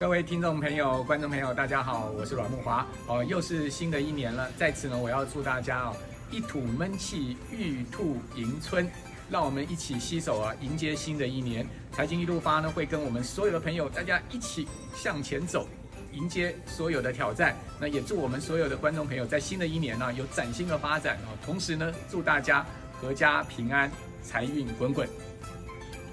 各位听众朋友、观众朋友，大家好，我是阮木华。哦，又是新的一年了，在此呢，我要祝大家哦，一吐闷气，玉兔迎春，让我们一起携手啊，迎接新的一年。财经一路发呢，会跟我们所有的朋友大家一起向前走，迎接所有的挑战。那也祝我们所有的观众朋友在新的一年呢，有崭新的发展啊。同时呢，祝大家阖家平安，财运滚滚。